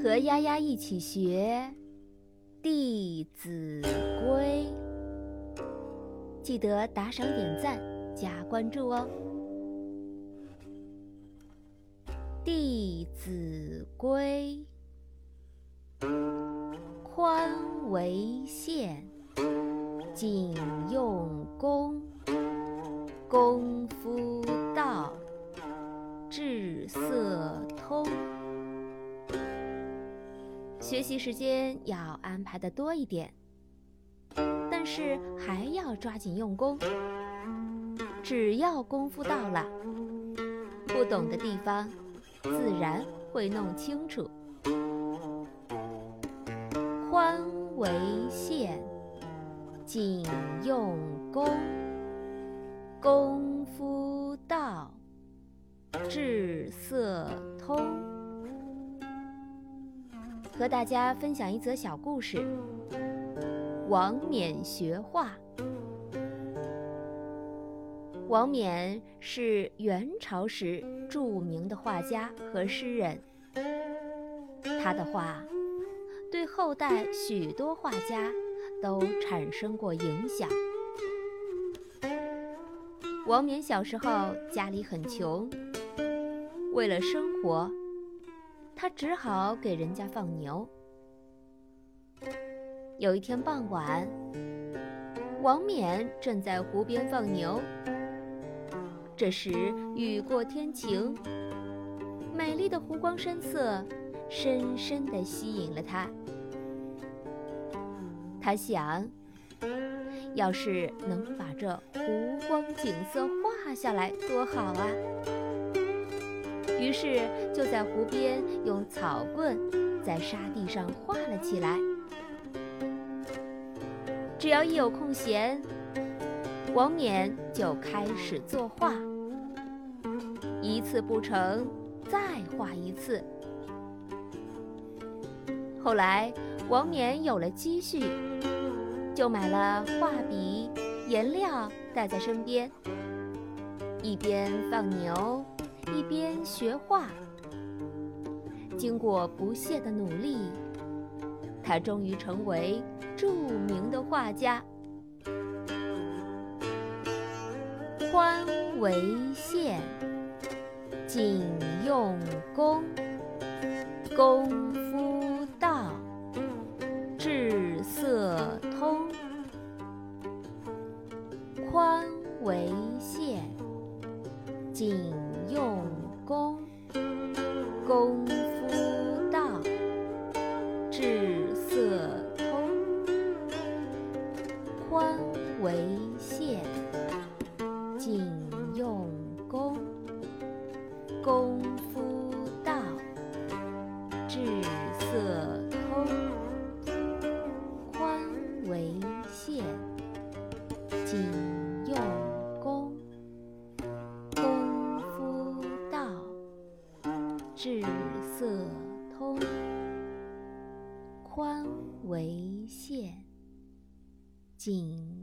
和丫丫一起学《弟子规》，记得打赏、点赞、加关注哦。《弟子规》：宽为限，谨用功，功夫道，至色通。学习时间要安排的多一点，但是还要抓紧用功。只要功夫到了，不懂的地方自然会弄清楚。宽为限，谨用功，功夫到，至色通。和大家分享一则小故事：王冕学画。王冕是元朝时著名的画家和诗人，他的画对后代许多画家都产生过影响。王冕小时候家里很穷，为了生活。他只好给人家放牛。有一天傍晚，王冕正在湖边放牛。这时雨过天晴，美丽的湖光山色深深地吸引了他。他想，要是能把这湖光景色画下来，多好啊！于是就在湖边用草棍在沙地上画了起来。只要一有空闲，王冕就开始作画。一次不成，再画一次。后来王冕有了积蓄，就买了画笔、颜料带在身边，一边放牛。一边学画，经过不懈的努力，他终于成为著名的画家。宽为限，谨用功，功夫到，至色通。宽为限，谨。功，夫到，至色通。宽为限，谨用功，功夫到，至色通。宽为限，谨至色通，宽为限，紧